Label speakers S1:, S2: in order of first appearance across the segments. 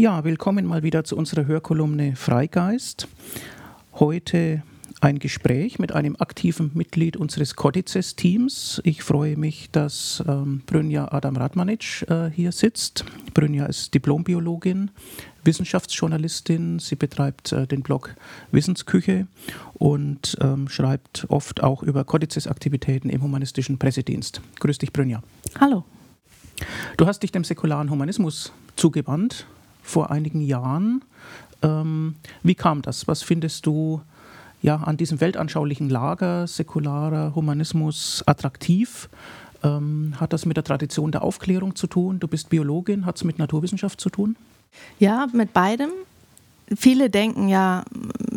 S1: Ja, willkommen mal wieder zu unserer Hörkolumne Freigeist. Heute ein Gespräch mit einem aktiven Mitglied unseres Codices-Teams. Ich freue mich, dass ähm, Brynja Adam Radmanic äh, hier sitzt. Brynja ist Diplombiologin, Wissenschaftsjournalistin. Sie betreibt äh, den Blog Wissensküche und ähm, schreibt oft auch über Codices-Aktivitäten im humanistischen Pressedienst. Grüß dich, Brynja.
S2: Hallo.
S1: Du hast dich dem säkularen Humanismus zugewandt vor einigen Jahren. Ähm, wie kam das? Was findest du ja, an diesem weltanschaulichen Lager säkularer Humanismus attraktiv? Ähm, hat das mit der Tradition der Aufklärung zu tun? Du bist Biologin, hat es mit Naturwissenschaft zu tun?
S2: Ja, mit beidem. Viele denken ja,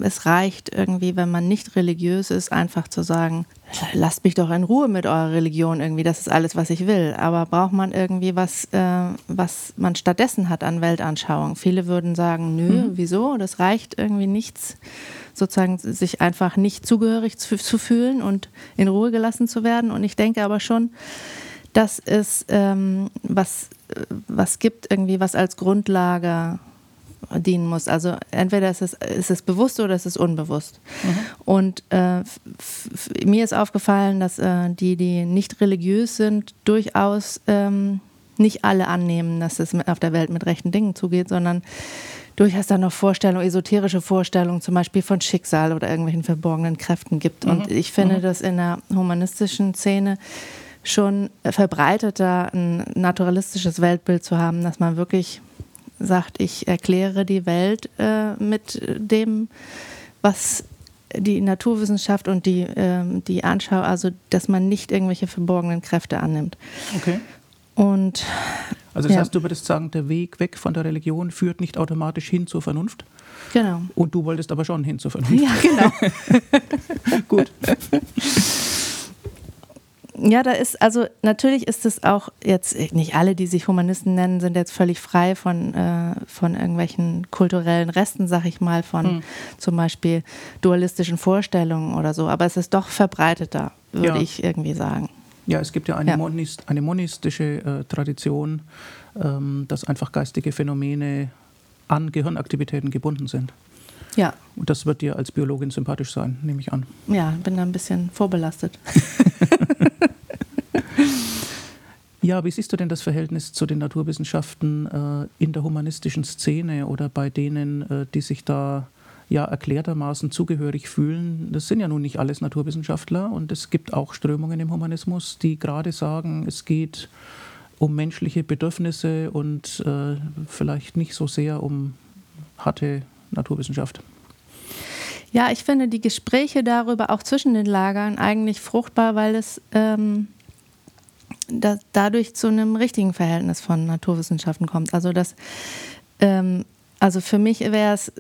S2: es reicht irgendwie, wenn man nicht religiös ist, einfach zu sagen, lasst mich doch in Ruhe mit eurer Religion irgendwie, das ist alles, was ich will. Aber braucht man irgendwie was, äh, was man stattdessen hat an Weltanschauung? Viele würden sagen, nö, mhm. wieso? Das reicht irgendwie nichts sozusagen sich einfach nicht zugehörig zu, zu, fühlen und in Ruhe gelassen zu werden. Und ich denke aber schon, dass es ähm, was, was gibt, irgendwie, was als Grundlage dienen muss. Also entweder ist es, ist es bewusst oder ist es unbewusst. Mhm. Und äh, mir ist aufgefallen, dass äh, die, die nicht religiös sind, durchaus ähm, nicht alle annehmen, dass es auf der Welt mit rechten Dingen zugeht, sondern durchaus dann noch Vorstellungen, esoterische Vorstellungen, zum Beispiel von Schicksal oder irgendwelchen verborgenen Kräften gibt. Mhm. Und ich finde, mhm. dass in der humanistischen Szene schon verbreiteter ein naturalistisches Weltbild zu haben, dass man wirklich sagt, ich erkläre die Welt äh, mit dem, was die Naturwissenschaft und die, äh, die Anschau, also dass man nicht irgendwelche verborgenen Kräfte annimmt.
S1: Okay.
S2: Und
S1: also das ja. heißt, du würdest sagen, der Weg weg von der Religion führt nicht automatisch hin zur Vernunft?
S2: Genau.
S1: Und du wolltest aber schon hin zur Vernunft.
S2: Ja, genau.
S1: Gut.
S2: Ja, da ist, also natürlich ist es auch jetzt, nicht alle, die sich Humanisten nennen, sind jetzt völlig frei von, äh, von irgendwelchen kulturellen Resten, sag ich mal, von hm. zum Beispiel dualistischen Vorstellungen oder so. Aber es ist doch verbreiteter, würde ja. ich irgendwie sagen.
S1: Ja, es gibt ja eine, ja. Monist, eine monistische äh, Tradition, ähm, dass einfach geistige Phänomene an Gehirnaktivitäten gebunden sind.
S2: Ja.
S1: Und das wird dir als Biologin sympathisch sein, nehme ich an.
S2: Ja, bin da ein bisschen vorbelastet.
S1: ja, wie siehst du denn das Verhältnis zu den Naturwissenschaften äh, in der humanistischen Szene oder bei denen, äh, die sich da ja erklärtermaßen zugehörig fühlen. Das sind ja nun nicht alles Naturwissenschaftler und es gibt auch Strömungen im Humanismus, die gerade sagen, es geht um menschliche Bedürfnisse und äh, vielleicht nicht so sehr um harte Naturwissenschaft.
S2: Ja, ich finde die Gespräche darüber auch zwischen den Lagern eigentlich fruchtbar, weil es ähm, da, dadurch zu einem richtigen Verhältnis von Naturwissenschaften kommt. Also das, ähm, also für mich wäre es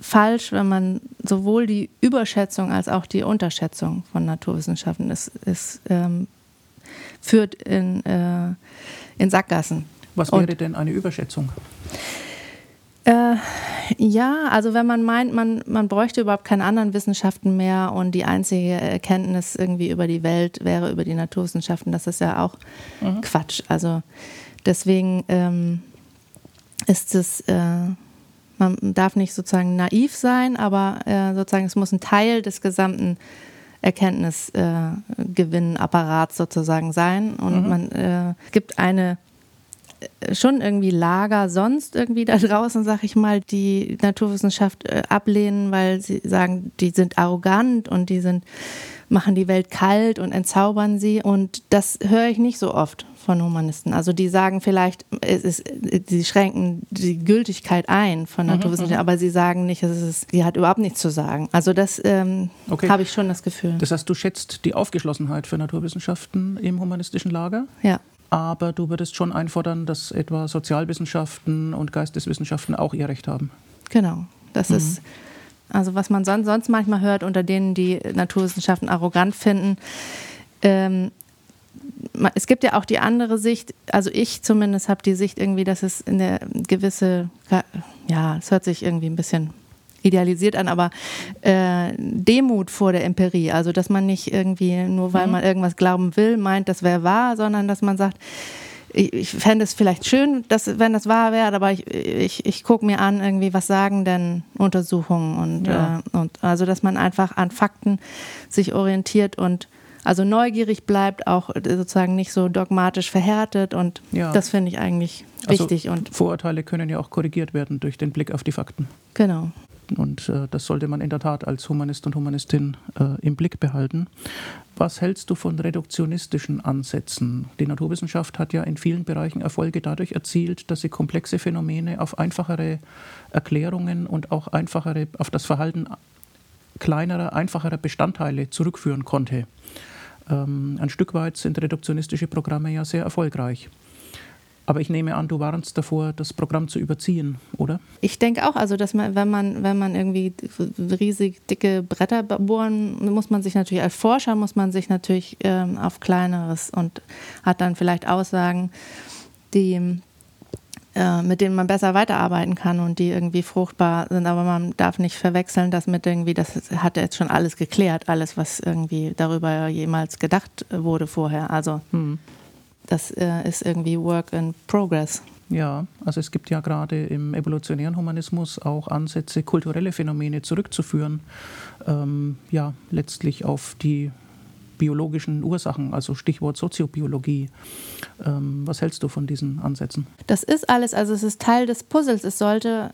S2: falsch, wenn man sowohl die Überschätzung als auch die Unterschätzung von Naturwissenschaften ist, ist ähm, führt in, äh, in Sackgassen.
S1: Was wäre Und, denn eine Überschätzung?
S2: Äh, ja, also wenn man meint, man, man bräuchte überhaupt keine anderen Wissenschaften mehr und die einzige Erkenntnis irgendwie über die Welt wäre über die Naturwissenschaften, das ist ja auch mhm. Quatsch. Also deswegen ähm, ist es äh, man darf nicht sozusagen naiv sein, aber äh, sozusagen es muss ein Teil des gesamten Erkenntnisgewinnapparats äh, sozusagen sein. Und mhm. man äh, gibt eine schon irgendwie Lager sonst irgendwie da draußen, sag ich mal, die Naturwissenschaft äh, ablehnen, weil sie sagen, die sind arrogant und die sind machen die Welt kalt und entzaubern sie. Und das höre ich nicht so oft von Humanisten. Also die sagen vielleicht, es ist, sie schränken die Gültigkeit ein von mhm, Naturwissenschaften, mhm, aber sie sagen nicht, es ist, sie hat überhaupt nichts zu sagen. Also das ähm, okay. habe ich schon das Gefühl.
S1: Das heißt, du schätzt die Aufgeschlossenheit für Naturwissenschaften im humanistischen Lager?
S2: Ja.
S1: Aber du würdest schon einfordern, dass etwa Sozialwissenschaften und Geisteswissenschaften auch ihr Recht haben.
S2: Genau. Das mhm. ist also was man sonst, sonst manchmal hört, unter denen die Naturwissenschaften arrogant finden. Ähm, es gibt ja auch die andere Sicht, also ich zumindest habe die Sicht irgendwie, dass es in der gewisse, ja, es hört sich irgendwie ein bisschen idealisiert an, aber äh, Demut vor der Empirie, also dass man nicht irgendwie, nur weil mhm. man irgendwas glauben will, meint, das wäre wahr, sondern dass man sagt, ich, ich fände es vielleicht schön, dass, wenn das wahr wäre, aber ich, ich, ich gucke mir an, irgendwie, was sagen denn Untersuchungen und, ja. äh, und also, dass man einfach an Fakten sich orientiert und also neugierig bleibt, auch sozusagen nicht so dogmatisch verhärtet und ja. das finde ich eigentlich also wichtig.
S1: Also
S2: und
S1: Vorurteile können ja auch korrigiert werden durch den Blick auf die Fakten.
S2: Genau.
S1: Und äh, das sollte man in der Tat als Humanist und Humanistin äh, im Blick behalten. Was hältst du von reduktionistischen Ansätzen? Die Naturwissenschaft hat ja in vielen Bereichen Erfolge dadurch erzielt, dass sie komplexe Phänomene auf einfachere Erklärungen und auch einfachere, auf das Verhalten kleinerer, einfacherer Bestandteile zurückführen konnte. Ähm, ein Stück weit sind reduktionistische Programme ja sehr erfolgreich. Aber ich nehme an, du warnst davor, das Programm zu überziehen, oder?
S2: Ich denke auch, also dass man, wenn man, wenn man irgendwie riesig dicke Bretter bohren, muss man sich natürlich als Forscher muss man sich natürlich ähm, auf kleineres und hat dann vielleicht Aussagen, die äh, mit denen man besser weiterarbeiten kann und die irgendwie fruchtbar sind, aber man darf nicht verwechseln, das mit irgendwie, das hat jetzt schon alles geklärt, alles, was irgendwie darüber jemals gedacht wurde vorher. Also hm das äh, ist irgendwie Work in Progress.
S1: Ja, also es gibt ja gerade im evolutionären Humanismus auch Ansätze, kulturelle Phänomene zurückzuführen, ähm, ja, letztlich auf die biologischen Ursachen, also Stichwort Soziobiologie. Ähm, was hältst du von diesen Ansätzen?
S2: Das ist alles, also es ist Teil des Puzzles. Es sollte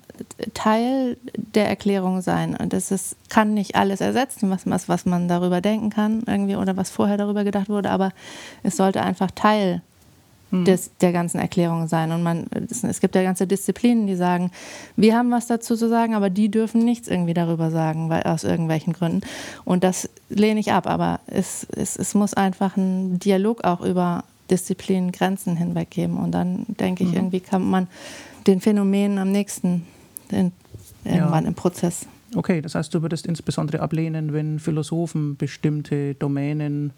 S2: Teil der Erklärung sein. Und es ist, kann nicht alles ersetzen, was, was, was man darüber denken kann, irgendwie oder was vorher darüber gedacht wurde, aber es sollte einfach Teil hm. des, der ganzen Erklärung sein. Und man, es, es gibt ja ganze Disziplinen, die sagen, wir haben was dazu zu sagen, aber die dürfen nichts irgendwie darüber sagen, weil, aus irgendwelchen Gründen. Und das lehne ich ab. Aber es, es, es muss einfach einen Dialog auch über Disziplinen, Grenzen hinweg geben. Und dann denke ich, mhm. irgendwie kann man den Phänomenen am nächsten in, irgendwann ja. im Prozess.
S1: Okay, das heißt, du würdest insbesondere ablehnen, wenn Philosophen bestimmte Domänen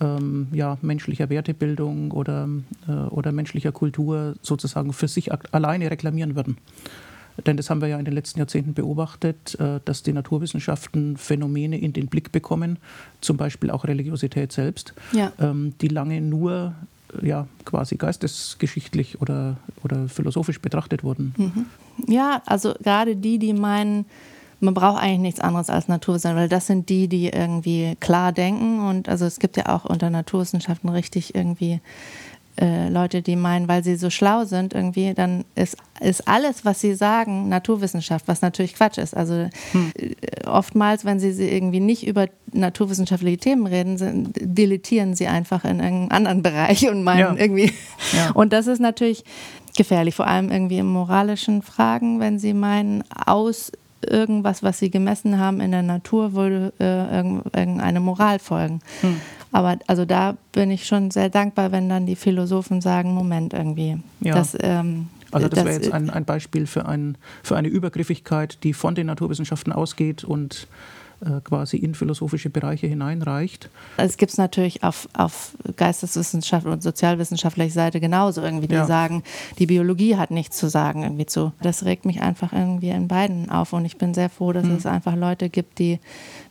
S1: ähm, ja, menschlicher Wertebildung oder, äh, oder menschlicher Kultur sozusagen für sich alleine reklamieren würden. Denn das haben wir ja in den letzten Jahrzehnten beobachtet, äh, dass die Naturwissenschaften Phänomene in den Blick bekommen, zum Beispiel auch Religiosität selbst, ja. ähm, die lange nur ja, quasi geistesgeschichtlich oder, oder philosophisch betrachtet wurden.
S2: Mhm. Ja, also gerade die, die meinen, man braucht eigentlich nichts anderes als Naturwissenschaften, weil das sind die, die irgendwie klar denken. Und also es gibt ja auch unter Naturwissenschaften richtig irgendwie äh, Leute, die meinen, weil sie so schlau sind, irgendwie, dann ist, ist alles, was sie sagen, Naturwissenschaft, was natürlich Quatsch ist. Also hm. äh, oftmals, wenn sie, sie irgendwie nicht über naturwissenschaftliche Themen reden, sind, deletieren sie einfach in irgendeinen anderen Bereich und meinen ja. irgendwie. Ja. Und das ist natürlich gefährlich, vor allem irgendwie in moralischen Fragen, wenn sie meinen, aus irgendwas, was sie gemessen haben in der Natur, würde äh, irgendeine Moral folgen. Hm. Aber also da bin ich schon sehr dankbar, wenn dann die Philosophen sagen, Moment irgendwie. Ja. Das, ähm,
S1: also das, das wäre jetzt ein, ein Beispiel für, ein, für eine Übergriffigkeit, die von den Naturwissenschaften ausgeht und quasi in philosophische Bereiche hineinreicht.
S2: Es gibt es natürlich auf, auf Geisteswissenschaft und sozialwissenschaftlicher Seite genauso irgendwie, die ja. sagen, die Biologie hat nichts zu sagen irgendwie zu. Das regt mich einfach irgendwie in beiden auf und ich bin sehr froh, dass hm. es einfach Leute gibt, die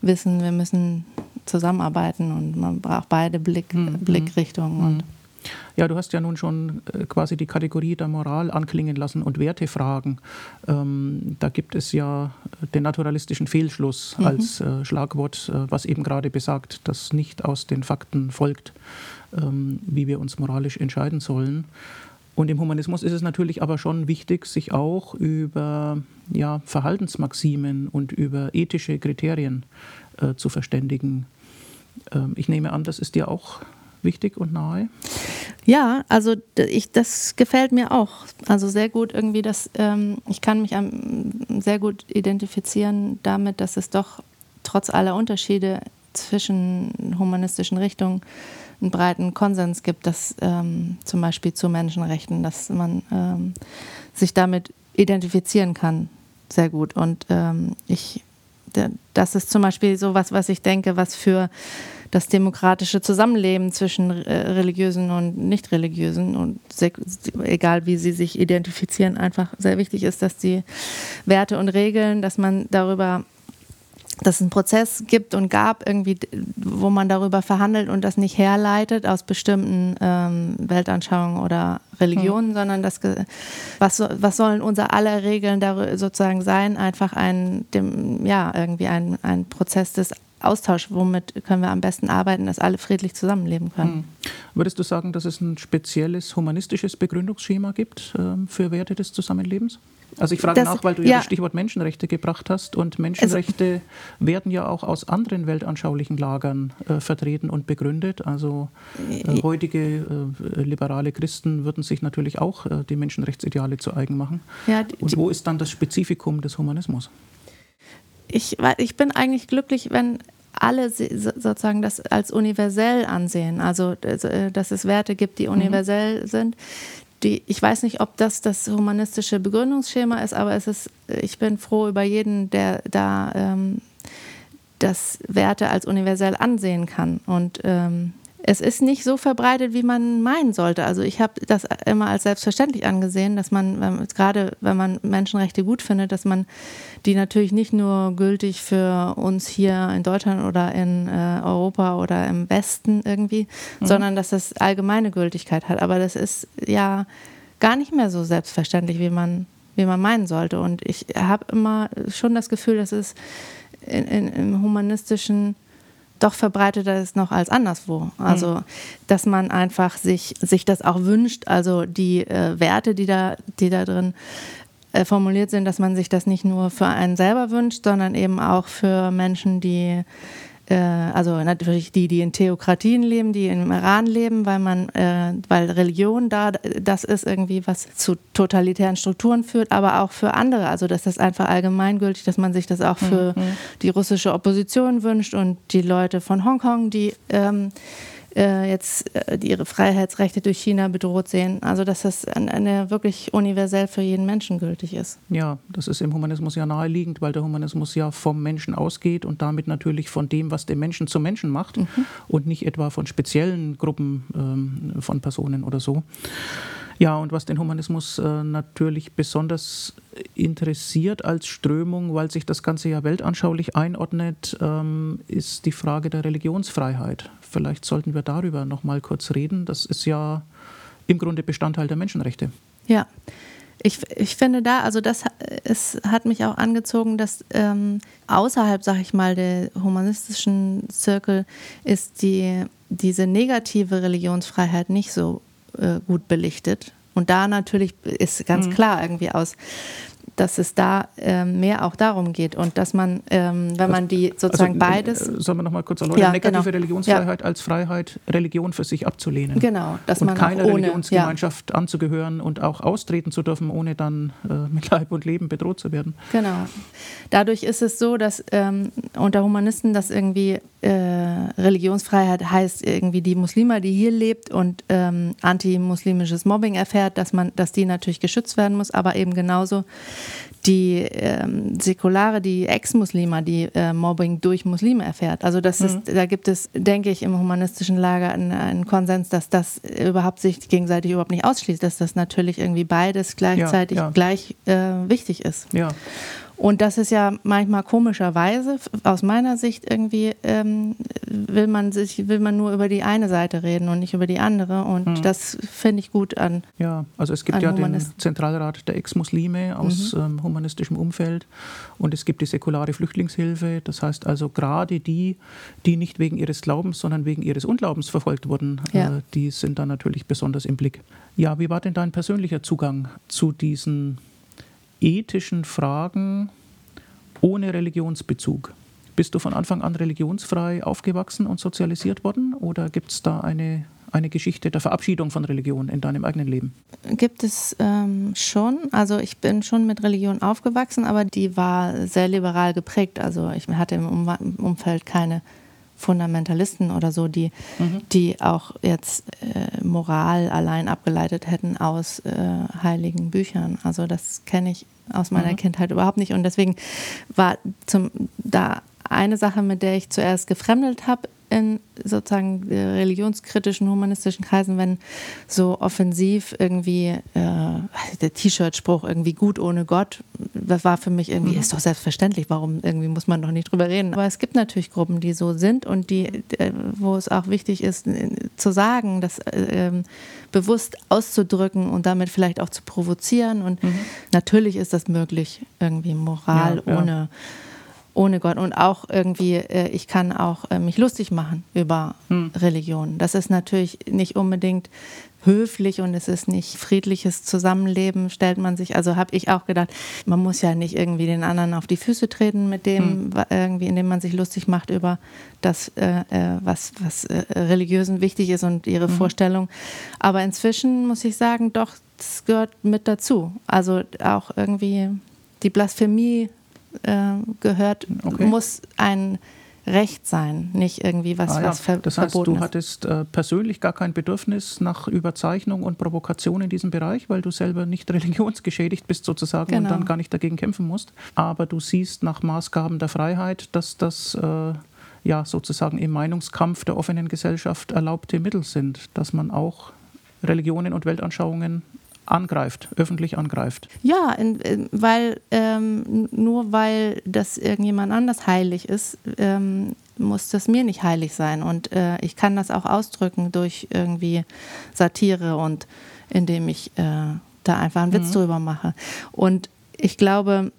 S2: wissen, wir müssen zusammenarbeiten und man braucht beide Blick, hm. Blickrichtungen. Hm. Und
S1: ja, du hast ja nun schon äh, quasi die Kategorie der Moral anklingen lassen und Wertefragen. Ähm, da gibt es ja den naturalistischen Fehlschluss mhm. als äh, Schlagwort, äh, was eben gerade besagt, dass nicht aus den Fakten folgt, ähm, wie wir uns moralisch entscheiden sollen. Und im Humanismus ist es natürlich aber schon wichtig, sich auch über ja, Verhaltensmaximen und über ethische Kriterien äh, zu verständigen. Ähm, ich nehme an, das ist dir auch wichtig und nahe?
S2: Ja, also ich, das gefällt mir auch. Also sehr gut irgendwie, dass ähm, ich kann mich am, sehr gut identifizieren damit, dass es doch trotz aller Unterschiede zwischen humanistischen Richtungen einen breiten Konsens gibt, dass ähm, zum Beispiel zu Menschenrechten, dass man ähm, sich damit identifizieren kann, sehr gut. Und ähm, ich, das ist zum Beispiel so was, was ich denke, was für das demokratische Zusammenleben zwischen äh, religiösen und nicht religiösen und egal wie sie sich identifizieren, einfach sehr wichtig ist, dass die Werte und Regeln, dass man darüber dass es einen Prozess gibt und gab, irgendwie, wo man darüber verhandelt und das nicht herleitet aus bestimmten ähm, Weltanschauungen oder Religionen, mhm. sondern das, was, was sollen unser aller Regeln sozusagen sein? Einfach ein, dem, ja, irgendwie ein, ein Prozess des Austausch, womit können wir am besten arbeiten, dass alle friedlich zusammenleben können. Hm.
S1: Würdest du sagen, dass es ein spezielles humanistisches Begründungsschema gibt äh, für Werte des Zusammenlebens? Also ich frage das, nach, weil du ja, ja, das Stichwort Menschenrechte gebracht hast und Menschenrechte also, werden ja auch aus anderen weltanschaulichen Lagern äh, vertreten und begründet. Also äh, heutige äh, liberale Christen würden sich natürlich auch äh, die Menschenrechtsideale zu eigen machen. Ja, die, und wo ist dann das Spezifikum des Humanismus?
S2: ich, ich bin eigentlich glücklich, wenn alle sozusagen das als universell ansehen. Also, äh, dass es Werte gibt, die mhm. universell mhm. sind. Die, ich weiß nicht, ob das das humanistische Begründungsschema ist, aber es ist, ich bin froh über jeden, der da ähm, das Werte als universell ansehen kann. Und ähm, es ist nicht so verbreitet, wie man meinen sollte. Also ich habe das immer als selbstverständlich angesehen, dass man, gerade wenn man Menschenrechte gut findet, dass man die natürlich nicht nur gültig für uns hier in Deutschland oder in äh, Europa oder im Westen irgendwie, mhm. sondern dass das allgemeine Gültigkeit hat. Aber das ist ja gar nicht mehr so selbstverständlich, wie man, wie man meinen sollte. Und ich habe immer schon das Gefühl, dass es in, in, im humanistischen doch verbreiteter ist noch als anderswo. Also, mhm. dass man einfach sich, sich das auch wünscht, also die äh, Werte, die da, die da drin äh, formuliert sind, dass man sich das nicht nur für einen selber wünscht, sondern eben auch für Menschen, die also natürlich die, die in Theokratien leben, die im Iran leben, weil man, äh, weil Religion da das ist irgendwie, was zu totalitären Strukturen führt, aber auch für andere. Also das ist einfach allgemeingültig, dass man sich das auch für mhm. die russische Opposition wünscht und die Leute von Hongkong, die ähm, äh, jetzt äh, ihre Freiheitsrechte durch China bedroht sehen. Also dass das eine, eine wirklich universell für jeden Menschen gültig ist.
S1: Ja, das ist im Humanismus ja naheliegend, weil der Humanismus ja vom Menschen ausgeht und damit natürlich von dem, was den Menschen zum Menschen macht mhm. und nicht etwa von speziellen Gruppen ähm, von Personen oder so. Ja, und was den Humanismus äh, natürlich besonders interessiert als Strömung, weil sich das Ganze ja weltanschaulich einordnet, ähm, ist die Frage der Religionsfreiheit. Vielleicht sollten wir darüber noch mal kurz reden. Das ist ja im Grunde Bestandteil der Menschenrechte.
S2: Ja. Ich, ich finde da, also das es hat mich auch angezogen, dass ähm, außerhalb, sag ich mal, der humanistischen Zirkel ist die, diese negative Religionsfreiheit nicht so äh, gut belichtet. Und da natürlich ist ganz mhm. klar irgendwie aus dass es da ähm, mehr auch darum geht und dass man, ähm, wenn man die also, sozusagen also, beides.
S1: Sollen wir noch mal kurz erläutern? Ja, Negative genau. Religionsfreiheit ja. als Freiheit, Religion für sich abzulehnen.
S2: Genau,
S1: dass und man keiner ohne, Religionsgemeinschaft ja. anzugehören und auch austreten zu dürfen, ohne dann äh, mit Leib und Leben bedroht zu werden.
S2: Genau. Dadurch ist es so, dass ähm, unter Humanisten das irgendwie äh, Religionsfreiheit heißt irgendwie die Muslime, die hier lebt und ähm, antimuslimisches Mobbing erfährt, dass man, dass die natürlich geschützt werden muss, aber eben genauso die ähm, Säkulare, die Ex-Muslime, die äh, Mobbing durch Muslime erfährt. Also das mhm. ist, da gibt es, denke ich, im humanistischen Lager einen, einen, Konsens, dass das überhaupt sich gegenseitig überhaupt nicht ausschließt, dass das natürlich irgendwie beides gleichzeitig ja, ja. gleich äh, wichtig ist.
S1: Ja.
S2: Und das ist ja manchmal komischerweise, aus meiner Sicht irgendwie, ähm, will man sich, will man nur über die eine Seite reden und nicht über die andere. Und mhm. das finde ich gut an.
S1: Ja, also es gibt ja den Zentralrat der Ex-Muslime aus mhm. ähm, humanistischem Umfeld und es gibt die säkulare Flüchtlingshilfe. Das heißt also gerade die, die nicht wegen ihres Glaubens, sondern wegen ihres Unglaubens verfolgt wurden, ja. äh, die sind da natürlich besonders im Blick. Ja, wie war denn dein persönlicher Zugang zu diesen ethischen Fragen ohne Religionsbezug. Bist du von Anfang an religionsfrei aufgewachsen und sozialisiert worden oder gibt es da eine, eine Geschichte der Verabschiedung von Religion in deinem eigenen Leben?
S2: Gibt es ähm, schon. Also ich bin schon mit Religion aufgewachsen, aber die war sehr liberal geprägt. Also ich hatte im Umfeld keine Fundamentalisten oder so, die, mhm. die auch jetzt äh, Moral allein abgeleitet hätten aus äh, heiligen Büchern. Also das kenne ich aus meiner mhm. Kindheit überhaupt nicht. Und deswegen war zum, da eine Sache, mit der ich zuerst gefremdelt habe, in sozusagen religionskritischen, humanistischen Kreisen, wenn so offensiv irgendwie äh, der T-Shirt-Spruch irgendwie gut ohne Gott, das war für mich irgendwie, mhm. ist doch selbstverständlich, warum irgendwie muss man doch nicht drüber reden. Aber es gibt natürlich Gruppen, die so sind und die, äh, wo es auch wichtig ist, zu sagen, das äh, ähm, bewusst auszudrücken und damit vielleicht auch zu provozieren. Und mhm. natürlich ist das möglich, irgendwie Moral ja, ohne. Ja ohne Gott und auch irgendwie, äh, ich kann auch äh, mich lustig machen über hm. Religion. Das ist natürlich nicht unbedingt höflich und es ist nicht friedliches Zusammenleben, stellt man sich, also habe ich auch gedacht, man muss ja nicht irgendwie den anderen auf die Füße treten mit dem, hm. irgendwie, indem man sich lustig macht über das, äh, äh was, was äh, Religiösen wichtig ist und ihre mhm. Vorstellung. Aber inzwischen muss ich sagen, doch, das gehört mit dazu. Also auch irgendwie die Blasphemie äh, gehört, okay. muss ein Recht sein, nicht irgendwie was, ah, ja. was ver
S1: das heißt, verboten du hattest äh, persönlich gar kein Bedürfnis nach Überzeichnung und Provokation in diesem Bereich, weil du selber nicht religionsgeschädigt bist sozusagen genau. und dann gar nicht dagegen kämpfen musst. Aber du siehst nach Maßgaben der Freiheit, dass das äh, ja sozusagen im Meinungskampf der offenen Gesellschaft erlaubte Mittel sind, dass man auch Religionen und Weltanschauungen angreift, öffentlich angreift.
S2: Ja, weil ähm, nur weil das irgendjemand anders heilig ist, ähm, muss das mir nicht heilig sein. Und äh, ich kann das auch ausdrücken durch irgendwie Satire und indem ich äh, da einfach einen Witz mhm. drüber mache. Und ich glaube,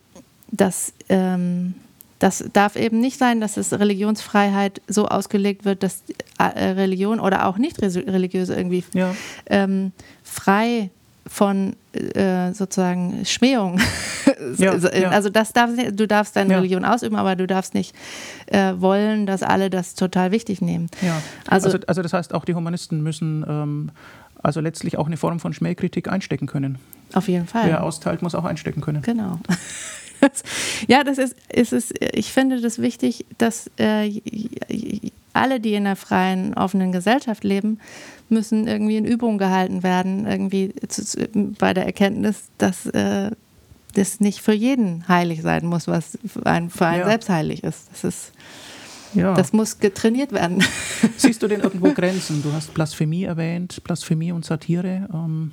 S2: dass ähm, das darf eben nicht sein, dass es Religionsfreiheit so ausgelegt wird, dass äh, Religion oder auch nicht religiöse irgendwie ja. ähm, frei von äh, sozusagen Schmähung. Ja, ja. Also das darf, du darfst deine ja. Religion ausüben, aber du darfst nicht äh, wollen, dass alle das total wichtig nehmen.
S1: Also, also, also das heißt, auch die Humanisten müssen ähm, also letztlich auch eine Form von Schmähkritik einstecken können.
S2: Auf jeden Fall.
S1: Wer austeilt, muss auch einstecken können.
S2: Genau. ja, das ist, ist es, ich finde das wichtig, dass äh, alle, die in einer freien, offenen Gesellschaft leben, müssen irgendwie in Übung gehalten werden, irgendwie zu, bei der Erkenntnis, dass äh, das nicht für jeden heilig sein muss, was für einen, für einen ja. selbst heilig ist. Das ist ja. Das muss getrainiert werden.
S1: Siehst du denn irgendwo Grenzen? Du hast Blasphemie erwähnt, Blasphemie und Satire. Ähm,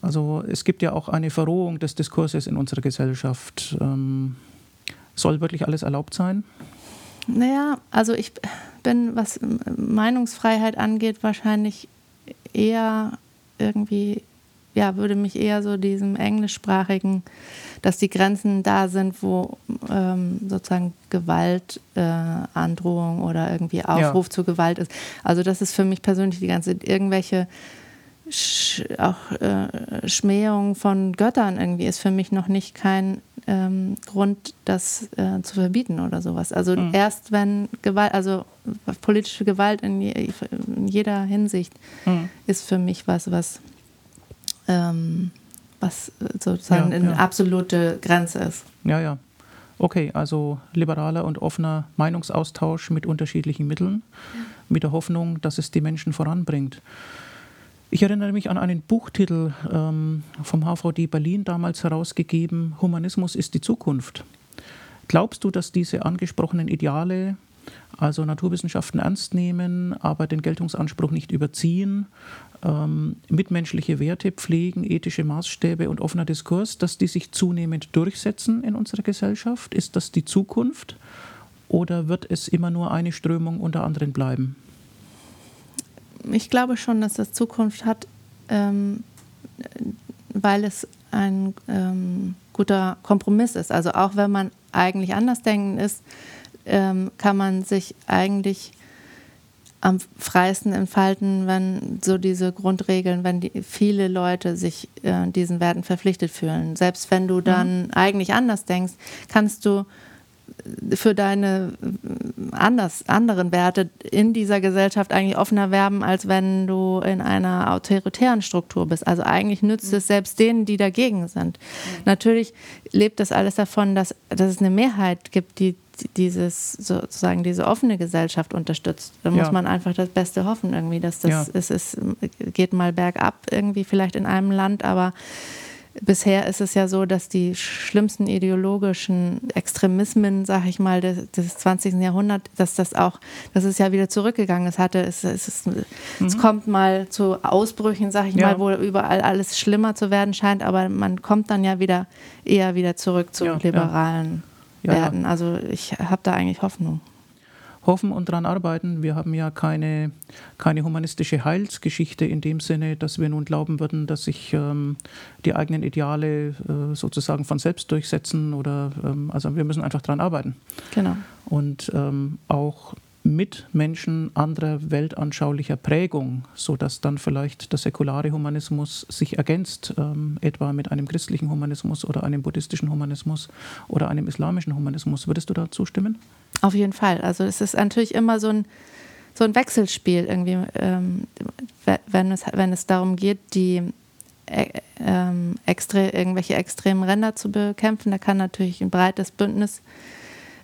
S1: also es gibt ja auch eine Verrohung des Diskurses in unserer Gesellschaft. Ähm, soll wirklich alles erlaubt sein?
S2: Naja, also ich bin, was Meinungsfreiheit angeht, wahrscheinlich eher irgendwie, ja, würde mich eher so diesem englischsprachigen, dass die Grenzen da sind, wo ähm, sozusagen Gewalt, äh, Androhung oder irgendwie Aufruf ja. zu Gewalt ist. Also das ist für mich persönlich die ganze, irgendwelche Sch auch äh, Schmähung von Göttern irgendwie ist für mich noch nicht kein ähm, Grund, das äh, zu verbieten oder sowas. Also mhm. erst wenn Gewalt, also politische Gewalt in, je, in jeder Hinsicht mhm. ist für mich was, was, ähm, was sozusagen ja, eine ja. absolute Grenze ist.
S1: Ja, ja. Okay, also liberaler und offener Meinungsaustausch mit unterschiedlichen Mitteln, ja. mit der Hoffnung, dass es die Menschen voranbringt. Ich erinnere mich an einen Buchtitel ähm, vom HVD Berlin damals herausgegeben, Humanismus ist die Zukunft. Glaubst du, dass diese angesprochenen Ideale, also Naturwissenschaften ernst nehmen, aber den Geltungsanspruch nicht überziehen, ähm, mitmenschliche Werte pflegen, ethische Maßstäbe und offener Diskurs, dass die sich zunehmend durchsetzen in unserer Gesellschaft? Ist das die Zukunft oder wird es immer nur eine Strömung unter anderen bleiben?
S2: Ich glaube schon, dass das Zukunft hat, ähm, weil es ein ähm, guter Kompromiss ist. Also auch wenn man eigentlich andersdenken ist, ähm, kann man sich eigentlich am freiesten entfalten, wenn so diese Grundregeln, wenn die, viele Leute sich äh, diesen Werten verpflichtet fühlen. Selbst wenn du dann mhm. eigentlich anders denkst, kannst du für deine anders, anderen Werte in dieser Gesellschaft eigentlich offener werben, als wenn du in einer autoritären Struktur bist. Also eigentlich nützt es selbst denen, die dagegen sind. Mhm. Natürlich lebt das alles davon, dass, dass es eine Mehrheit gibt, die dieses sozusagen diese offene Gesellschaft unterstützt. Da muss man einfach das Beste hoffen irgendwie, dass das ja. es ist, geht mal bergab irgendwie vielleicht in einem Land, aber bisher ist es ja so, dass die schlimmsten ideologischen Extremismen, sag ich mal, des, des 20. Jahrhunderts, dass das auch, das ist ja wieder zurückgegangen. Es hatte, es, es, ist, mhm. es kommt mal zu Ausbrüchen, sag ich ja. mal, wo überall alles schlimmer zu werden scheint, aber man kommt dann ja wieder eher wieder zurück zum ja, liberalen ja. Werden. Also ich habe da eigentlich Hoffnung
S1: hoffen und daran arbeiten. Wir haben ja keine, keine humanistische Heilsgeschichte in dem Sinne, dass wir nun glauben würden, dass sich ähm, die eigenen Ideale äh, sozusagen von selbst durchsetzen oder ähm, also wir müssen einfach daran arbeiten.
S2: Genau.
S1: Und ähm, auch mit Menschen anderer weltanschaulicher Prägung, sodass dann vielleicht der säkulare Humanismus sich ergänzt, ähm, etwa mit einem christlichen Humanismus oder einem buddhistischen Humanismus oder einem islamischen Humanismus. Würdest du da zustimmen?
S2: Auf jeden Fall. Also es ist natürlich immer so ein, so ein Wechselspiel irgendwie, ähm, wenn, es, wenn es darum geht, die äh, ähm, extre irgendwelche extremen Ränder zu bekämpfen. Da kann natürlich ein breites Bündnis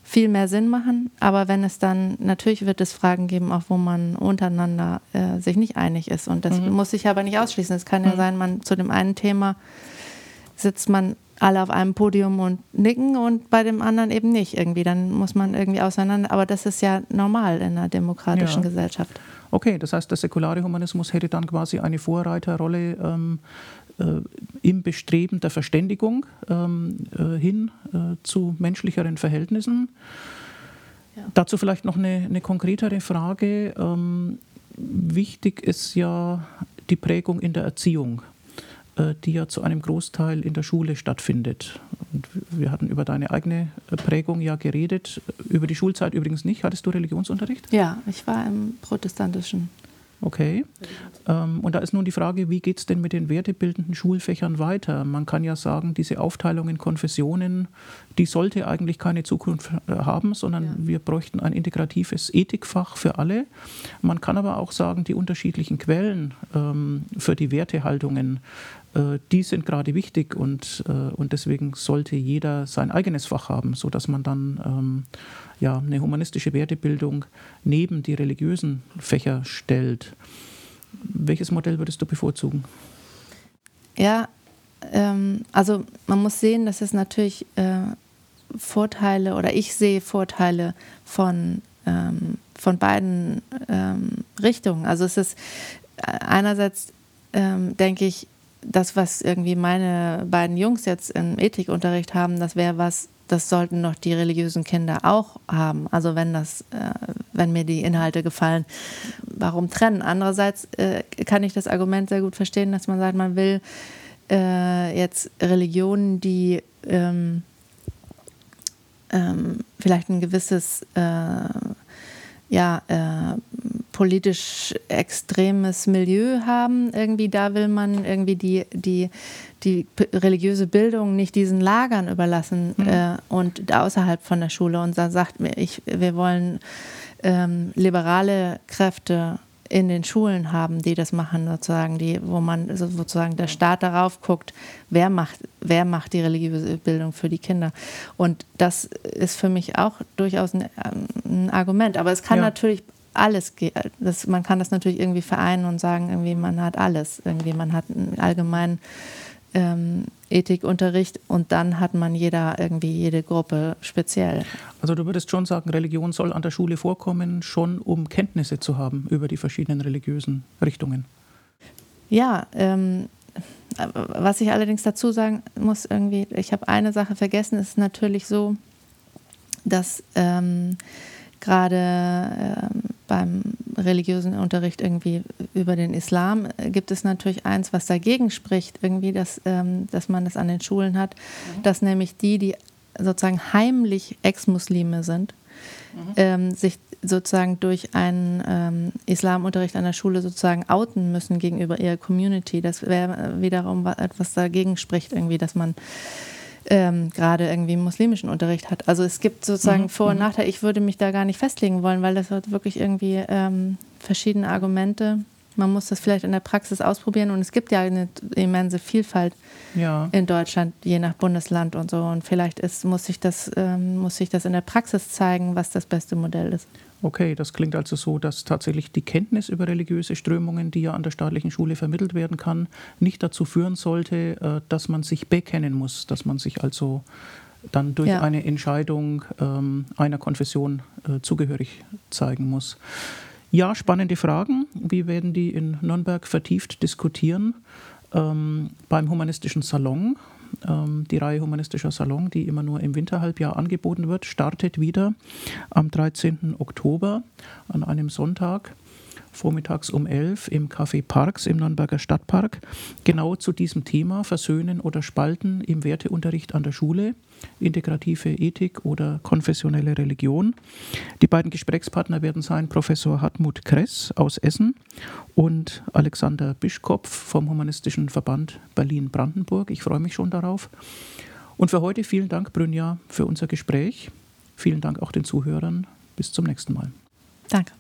S2: viel mehr Sinn machen. Aber wenn es dann, natürlich wird es Fragen geben, auch wo man untereinander äh, sich nicht einig ist. Und das mhm. muss sich aber nicht ausschließen. Es kann ja mhm. sein, man zu dem einen Thema sitzt man alle auf einem Podium und nicken und bei dem anderen eben nicht irgendwie. Dann muss man irgendwie auseinander. Aber das ist ja normal in einer demokratischen ja. Gesellschaft.
S1: Okay, das heißt, der säkulare Humanismus hätte dann quasi eine Vorreiterrolle ähm, äh, im Bestreben der Verständigung ähm, äh, hin äh, zu menschlicheren Verhältnissen. Ja. Dazu vielleicht noch eine, eine konkretere Frage. Ähm, wichtig ist ja die Prägung in der Erziehung. Äh, die ja zu einem Großteil in der Schule stattfindet. Und wir hatten über deine eigene äh, Prägung ja geredet, über die Schulzeit übrigens nicht. Hattest du Religionsunterricht?
S2: Ja, ich war im protestantischen
S1: Okay. Ähm, und da ist nun die Frage, wie geht es denn mit den wertebildenden Schulfächern weiter? Man kann ja sagen, diese Aufteilung in Konfessionen, die sollte eigentlich keine Zukunft äh, haben, sondern ja. wir bräuchten ein integratives Ethikfach für alle. Man kann aber auch sagen, die unterschiedlichen Quellen ähm, für die Wertehaltungen, äh, die sind gerade wichtig und, äh, und deswegen sollte jeder sein eigenes Fach haben, sodass man dann ähm, ja, eine humanistische Wertebildung neben die religiösen Fächer stellt. Welches Modell würdest du bevorzugen?
S2: Ja, ähm, also man muss sehen, dass es natürlich äh, Vorteile oder ich sehe Vorteile von, ähm, von beiden ähm, Richtungen. Also es ist äh, einerseits, ähm, denke ich, das, was irgendwie meine beiden Jungs jetzt im Ethikunterricht haben, das wäre was, das sollten doch die religiösen Kinder auch haben. Also wenn das, äh, wenn mir die Inhalte gefallen, warum trennen? Andererseits äh, kann ich das Argument sehr gut verstehen, dass man sagt, man will äh, jetzt Religionen, die ähm, ähm, vielleicht ein gewisses äh, ja, äh, politisch extremes Milieu haben. Irgendwie da will man irgendwie die, die, die religiöse Bildung nicht diesen Lagern überlassen mhm. äh, und außerhalb von der Schule. Und da sagt mir, ich, wir wollen ähm, liberale Kräfte in den Schulen haben, die das machen, sozusagen, die, wo man sozusagen der Staat darauf guckt, wer macht, wer macht die religiöse Bildung für die Kinder. Und das ist für mich auch durchaus ein, ein Argument. Aber es kann ja. natürlich alles das, man kann das natürlich irgendwie vereinen und sagen, irgendwie man hat alles. Irgendwie man hat einen allgemeinen ähm, Ethikunterricht und dann hat man jeder irgendwie jede Gruppe speziell.
S1: Also du würdest schon sagen, Religion soll an der Schule vorkommen, schon um Kenntnisse zu haben über die verschiedenen religiösen Richtungen.
S2: Ja, ähm, was ich allerdings dazu sagen muss, irgendwie, ich habe eine Sache vergessen, es ist natürlich so, dass ähm, gerade ähm, beim religiösen Unterricht irgendwie über den Islam äh, gibt es natürlich eins, was dagegen spricht, irgendwie, dass, ähm, dass man das an den Schulen hat, mhm. dass nämlich die, die sozusagen heimlich Ex-Muslime sind, mhm. ähm, sich sozusagen durch einen ähm, Islamunterricht an der Schule sozusagen outen müssen gegenüber ihrer Community. Das wäre wiederum etwas dagegen spricht, irgendwie, dass man ähm, gerade irgendwie muslimischen Unterricht hat. Also es gibt sozusagen mhm. Vor- und mhm. Nachteile. Ich würde mich da gar nicht festlegen wollen, weil das hat wirklich irgendwie ähm, verschiedene Argumente Man muss das vielleicht in der Praxis ausprobieren und es gibt ja eine immense Vielfalt ja. in Deutschland, je nach Bundesland und so. Und vielleicht ist, muss, sich das, ähm, muss sich das in der Praxis zeigen, was das beste Modell ist.
S1: Okay, das klingt also so, dass tatsächlich die Kenntnis über religiöse Strömungen, die ja an der staatlichen Schule vermittelt werden kann, nicht dazu führen sollte, äh, dass man sich bekennen muss, dass man sich also dann durch ja. eine Entscheidung ähm, einer Konfession äh, zugehörig zeigen muss. Ja, spannende Fragen. Wir werden die in Nürnberg vertieft diskutieren. Ähm, beim Humanistischen Salon die Reihe Humanistischer Salon, die immer nur im Winterhalbjahr angeboten wird, startet wieder am 13. Oktober an einem Sonntag vormittags um 11 im Café Parks im Nürnberger Stadtpark, genau zu diesem Thema Versöhnen oder Spalten im Werteunterricht an der Schule, integrative Ethik oder konfessionelle Religion. Die beiden Gesprächspartner werden sein Professor Hartmut Kress aus Essen und Alexander Bischkopf vom Humanistischen Verband Berlin-Brandenburg. Ich freue mich schon darauf. Und für heute vielen Dank, Brünja, für unser Gespräch. Vielen Dank auch den Zuhörern. Bis zum nächsten Mal.
S2: Danke.